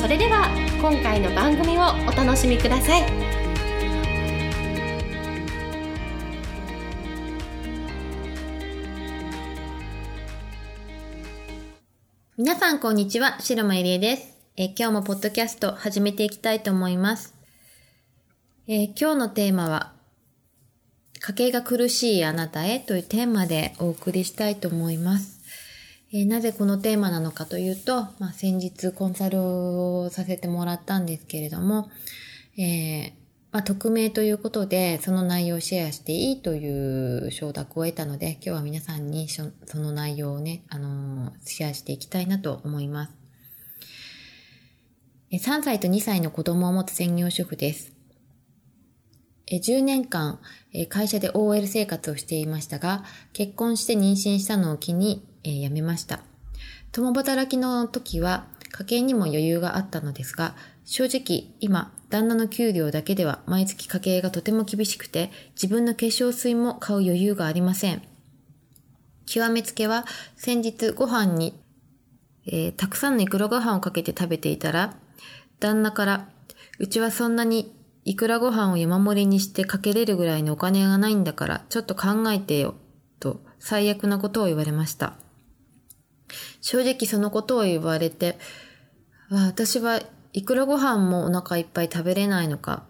それでは今回の番組をお楽しみください皆さんこんにちは、白間ゆりえです。え今日もポッドキャスト始めていきたいと思います。え今日のテーマは、家計が苦しいあなたへというテーマでお送りしたいと思います。えーなぜこのテーマなのかというと、まあ、先日コンサルをさせてもらったんですけれども、えーまあ、匿名ということで、その内容をシェアしていいという承諾を得たので、今日は皆さんにその内容をね、あのーシェアしていきたいなと思います。3歳と2歳の子供を持つ専業主婦です。10年間、会社で OL 生活をしていましたが、結婚して妊娠したのを機に、えー辞めました。共働きの時は家計にも余裕があったのですが、正直今、旦那の給料だけでは毎月家計がとても厳しくて、自分の化粧水も買う余裕がありません。極めつけは先日ご飯に、えーたくさんのいくらご飯をかけて食べていたら、旦那から、うちはそんなにいくらご飯を山盛りにしてかけれるぐらいのお金がないんだから、ちょっと考えてよ、と最悪なことを言われました。正直そのことを言われて、私はいくらご飯もお腹いっぱい食べれないのか。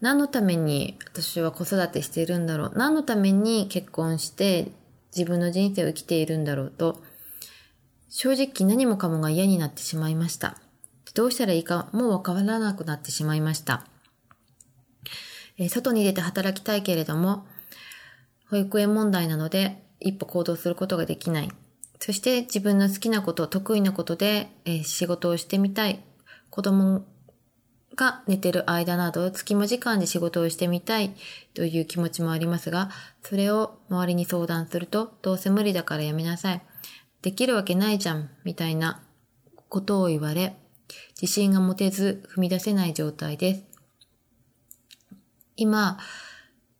何のために私は子育てしているんだろう。何のために結婚して自分の人生を生きているんだろうと、正直何もかもが嫌になってしまいました。どうしたらいいかもうわからなくなってしまいました。え外に出て働きたいけれども、保育園問題なので一歩行動することができない。そして自分の好きなこと、得意なことで、えー仕事をしてみたい。子供が寝てる間など、隙間時間で仕事をしてみたいという気持ちもありますが、それを周りに相談すると、どうせ無理だからやめなさい。できるわけないじゃん、みたいなことを言われ、自信が持てず踏み出せない状態です。今、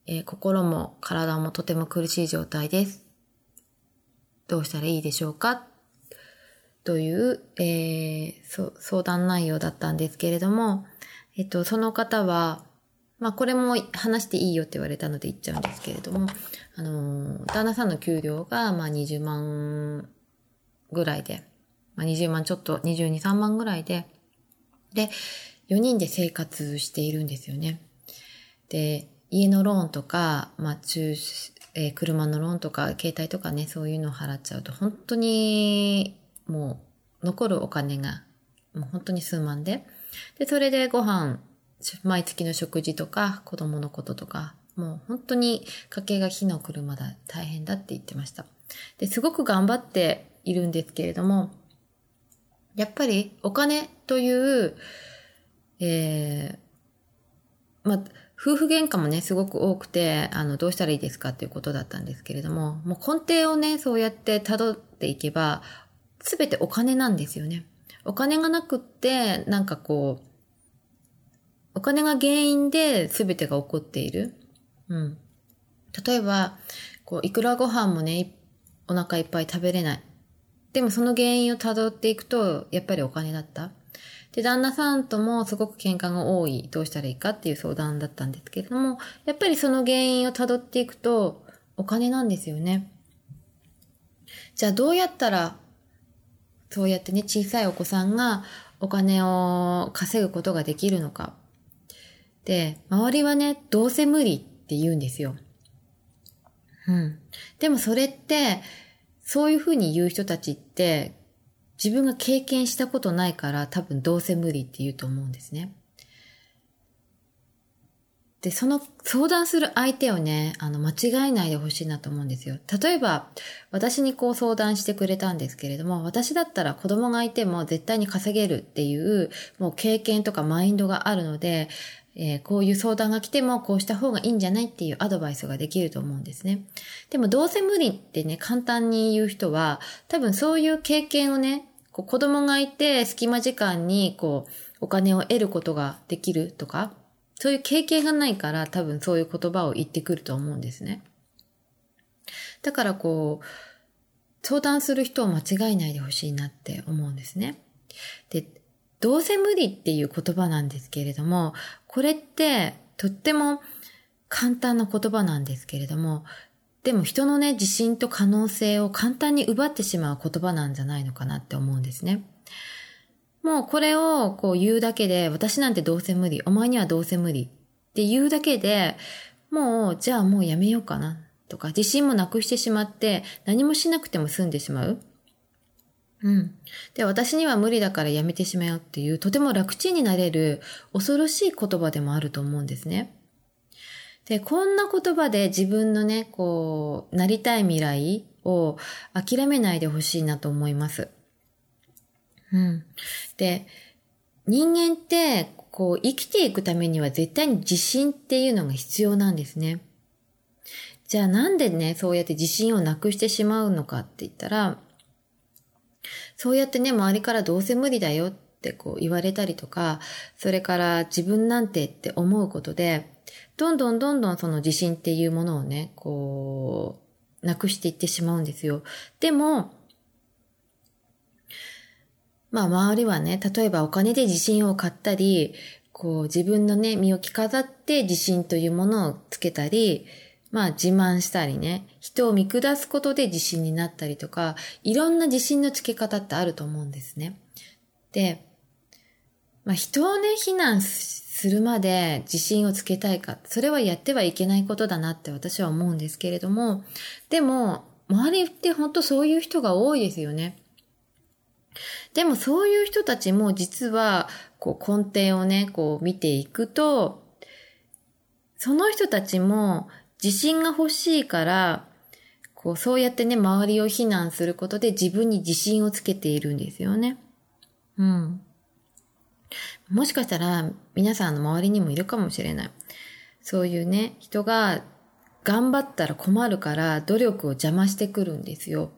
えー心も体もとても苦しい状態です。どうしたらいいでしょうか？という、えー相談内容だったんですけれども、えっと、その方は、まあこれも話していいよって言われたので言っちゃうんですけれども、あの、旦那さんの給料が、まあ20万ぐらいで、まあ20万ちょっと、22、3万ぐらいで、で、4人で生活しているんですよね。で、家のローンとか、まあ、中、えー車のローンとか、携帯とかね、そういうのを払っちゃうと、本当に、もう、残るお金が、もう本当に数万で。で、それでご飯、毎月の食事とか、子供のこととか、もう本当に家計が火の車だ、大変だって言ってました。で、すごく頑張っているんですけれども、やっぱりお金という、えー、まあ、夫婦喧嘩もね、すごく多くて、あの、どうしたらいいですかっていうことだったんですけれども、もう根底をね、そうやって辿っていけば、すべてお金なんですよね。お金がなくって、なんかこう、お金が原因で全てが起こっている。うん。例えば、こう、いくらご飯もね、お腹いっぱい食べれない。でもその原因を辿っていくと、やっぱりお金だった。で、旦那さんともすごく喧嘩が多い、どうしたらいいかっていう相談だったんですけれども、やっぱりその原因を辿っていくと、お金なんですよね。じゃあどうやったら、そうやってね、小さいお子さんがお金を稼ぐことができるのか。で、周りはね、どうせ無理って言うんですよ。うん。でもそれって、そういうふうに言う人たちって、自分が経験したことないから多分どうせ無理って言うと思うんですね。で、その相談する相手をね、あの、間違えないでほしいなと思うんですよ。例えば、私にこう相談してくれたんですけれども、私だったら子供がいても絶対に稼げるっていう、もう経験とかマインドがあるので、えー、こういう相談が来てもこうした方がいいんじゃないっていうアドバイスができると思うんですね。でもどうせ無理ってね、簡単に言う人は、多分そういう経験をね、こう子供がいて隙間時間にこうお金を得ることができるとか、そういう経験がないから多分そういう言葉を言ってくると思うんですね。だからこう、相談する人を間違えないでほしいなって思うんですね。で、どうせ無理っていう言葉なんですけれども、これってとっても簡単な言葉なんですけれども、でも人のね、自信と可能性を簡単に奪ってしまう言葉なんじゃないのかなって思うんですね。もうこれをこう言うだけで、私なんてどうせ無理、お前にはどうせ無理って言うだけで、もうじゃあもうやめようかなとか、自信もなくしてしまって何もしなくても済んでしまう。うん。で、私には無理だからやめてしまうっていう、とても楽ちんになれる恐ろしい言葉でもあると思うんですね。で、こんな言葉で自分のね、こう、なりたい未来を諦めないでほしいなと思います。うん。で、人間って、こう、生きていくためには絶対に自信っていうのが必要なんですね。じゃあなんでね、そうやって自信をなくしてしまうのかって言ったら、そうやってね、周りからどうせ無理だよってこう言われたりとか、それから自分なんてって思うことで、どんどんどんどんその自信っていうものをね、こう、なくしていってしまうんですよ。でも、まあ周りはね、例えばお金で自信を買ったり、こう自分のね、身を着飾って自信というものをつけたり、まあ自慢したりね、人を見下すことで自信になったりとか、いろんな自信のつけ方ってあると思うんですね。で、まあ人をね、非難するまで自信をつけたいか、それはやってはいけないことだなって私は思うんですけれども、でも、周りって本当そういう人が多いですよね。でもそういう人たちも実は、こう根底をね、こう見ていくと、その人たちも自信が欲しいから、こうそうやってね、周りを非難することで自分に自信をつけているんですよね。うん。もしかしたら皆さんの周りにもいるかもしれない。そういうね、人が頑張ったら困るから努力を邪魔してくるんですよ。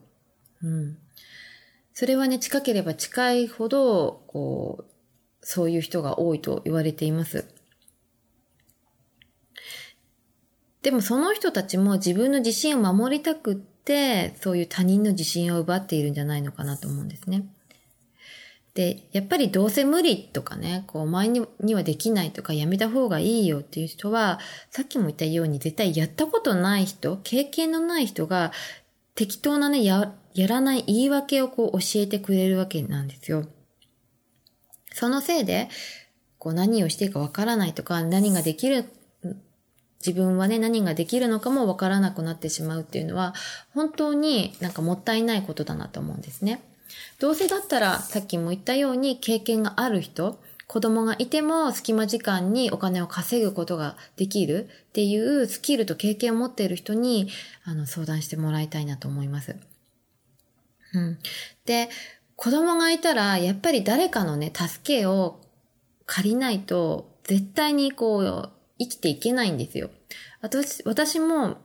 うん。それはね、近ければ近いほど、こう、そういう人が多いと言われています。でもその人たちも自分の自信を守りたくって、そういう他人の自信を奪っているんじゃないのかなと思うんですね。で、やっぱりどうせ無理とかね、こう、お前にはできないとかやめた方がいいよっていう人は、さっきも言ったように絶対やったことない人、経験のない人が適当なね、や、やらない言い訳をこう教えてくれるわけなんですよ。そのせいで、こう何をしていいかわからないとか、何ができる、自分はね、何ができるのかもわからなくなってしまうっていうのは、本当になんかもったいないことだなと思うんですね。どうせだったら、さっきも言ったように経験がある人、子供がいても隙間時間にお金を稼ぐことができるっていうスキルと経験を持っている人にあの相談してもらいたいなと思います。うん。で、子供がいたらやっぱり誰かのね、助けを借りないと絶対にこう生きていけないんですよ。私、私も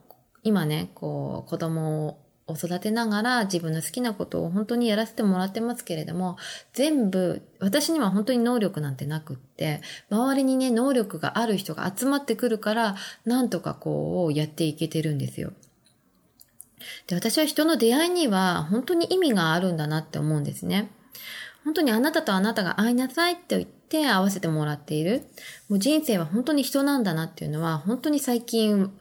今ね、こう子供を育てながら自分の好きなことを本当にやらせてもらってますけれども、全部、私には本当に能力なんてなくって、周りにね、能力がある人が集まってくるから、なんとかこう、やっていけてるんですよ。で、私は人の出会いには本当に意味があるんだなって思うんですね。本当にあなたとあなたが会いなさいって言って会わせてもらっている。もう人生は本当に人なんだなっていうのは、本当に最近、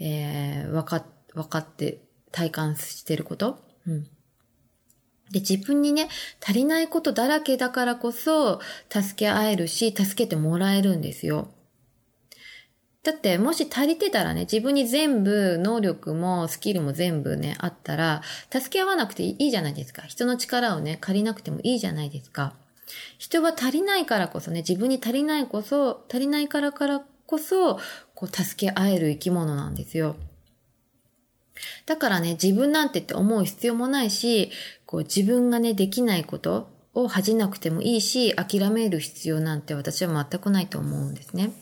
えー、わか、分かって体感してること。うん。で、自分にね、足りないことだらけだからこそ、助け合えるし、助けてもらえるんですよ。だって、もし足りてたらね、自分に全部、能力もスキルも全部ね、あったら、助け合わなくていいじゃないですか。人の力をね、借りなくてもいいじゃないですか。人は足りないからこそね、自分に足りないこそ、足りないからからこそ、こう、助け合える生き物なんですよ。だからね、自分なんてって思う必要もないし、こう、自分がね、できないことを恥じなくてもいいし、諦める必要なんて私は全くないと思うんですね。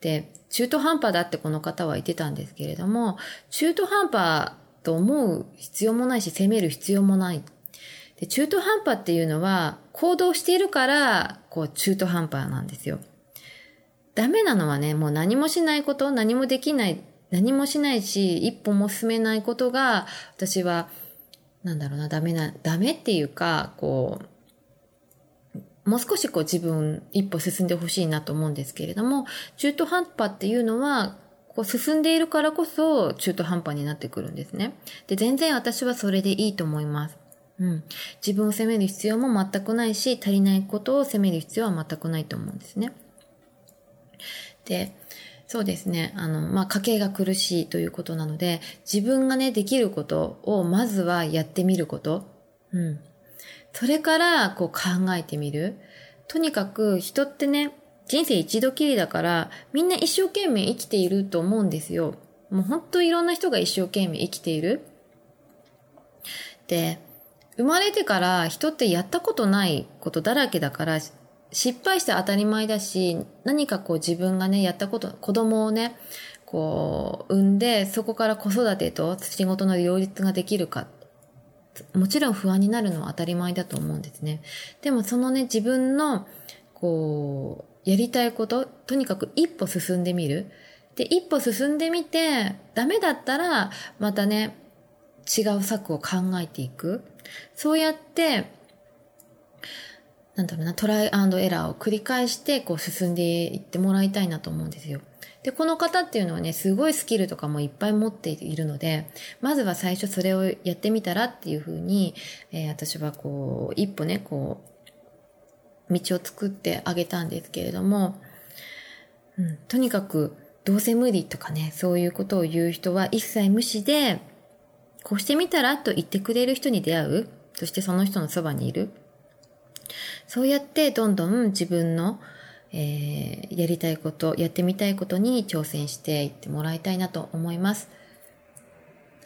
で、中途半端だってこの方は言ってたんですけれども、中途半端と思う必要もないし、責める必要もない。で中途半端っていうのは、行動しているから、こう、中途半端なんですよ。ダメなのはね、もう何もしないこと、何もできない、何もしないし、一歩も進めないことが、私は、なんだろうな、ダメな、ダメっていうか、こう、もう少しこう自分一歩進んでほしいなと思うんですけれども、中途半端っていうのは、こう進んでいるからこそ中途半端になってくるんですね。で、全然私はそれでいいと思います。うん。自分を責める必要も全くないし、足りないことを責める必要は全くないと思うんですね。で、そうですね。あの、まあ、家計が苦しいということなので、自分がね、できることをまずはやってみること。うん。それから、こう考えてみる。とにかく人ってね、人生一度きりだから、みんな一生懸命生きていると思うんですよ。もう本当いろんな人が一生懸命生きている。で、生まれてから人ってやったことないことだらけだから、失敗して当たり前だし、何かこう自分がね、やったこと、子供をね、こう、産んで、そこから子育てと仕事の両立ができるか。もちろん不安になるのは当たり前だと思うんですね。でもそのね、自分の、こう、やりたいこと、とにかく一歩進んでみる。で、一歩進んでみて、ダメだったら、またね、違う策を考えていく。そうやって、なんだろうな、トライエラーを繰り返して、こう進んでいってもらいたいなと思うんですよ。で、この方っていうのはね、すごいスキルとかもいっぱい持っているので、まずは最初それをやってみたらっていうふうに、えー、私はこう、一歩ね、こう、道を作ってあげたんですけれども、うん、とにかく、どうせ無理とかね、そういうことを言う人は一切無視で、こうしてみたらと言ってくれる人に出会う。そしてその人のそばにいる。そうやってどんどん自分の、えー、やりたいこと、やってみたいことに挑戦していってもらいたいなと思います。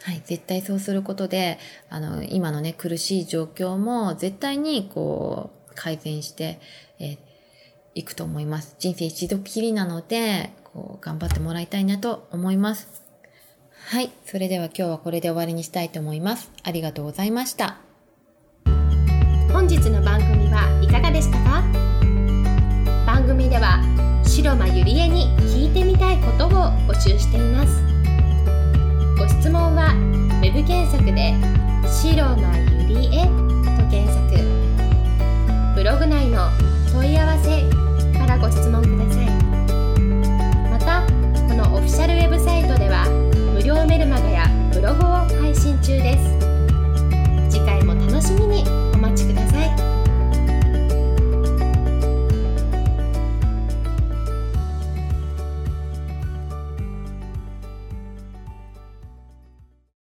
はい、絶対そうすることで、あの、今のね、苦しい状況も絶対にこう、改善して、えー、いくと思います。人生一度きりなので、こう、頑張ってもらいたいなと思います。はい、それでは今日はこれで終わりにしたいと思います。ありがとうございました。本日の番組はいかがでしたか？では白間ゆりえに聞いてみたいことを募集しています。ご質問は web 検索で「白間ゆりえ」と検索。ブログ内の「問い合わせ」からご質問ください。またこのオフィシャルウェブサイトでは無料メルマガやブログを配信中です。次回も楽しみにお待ちください。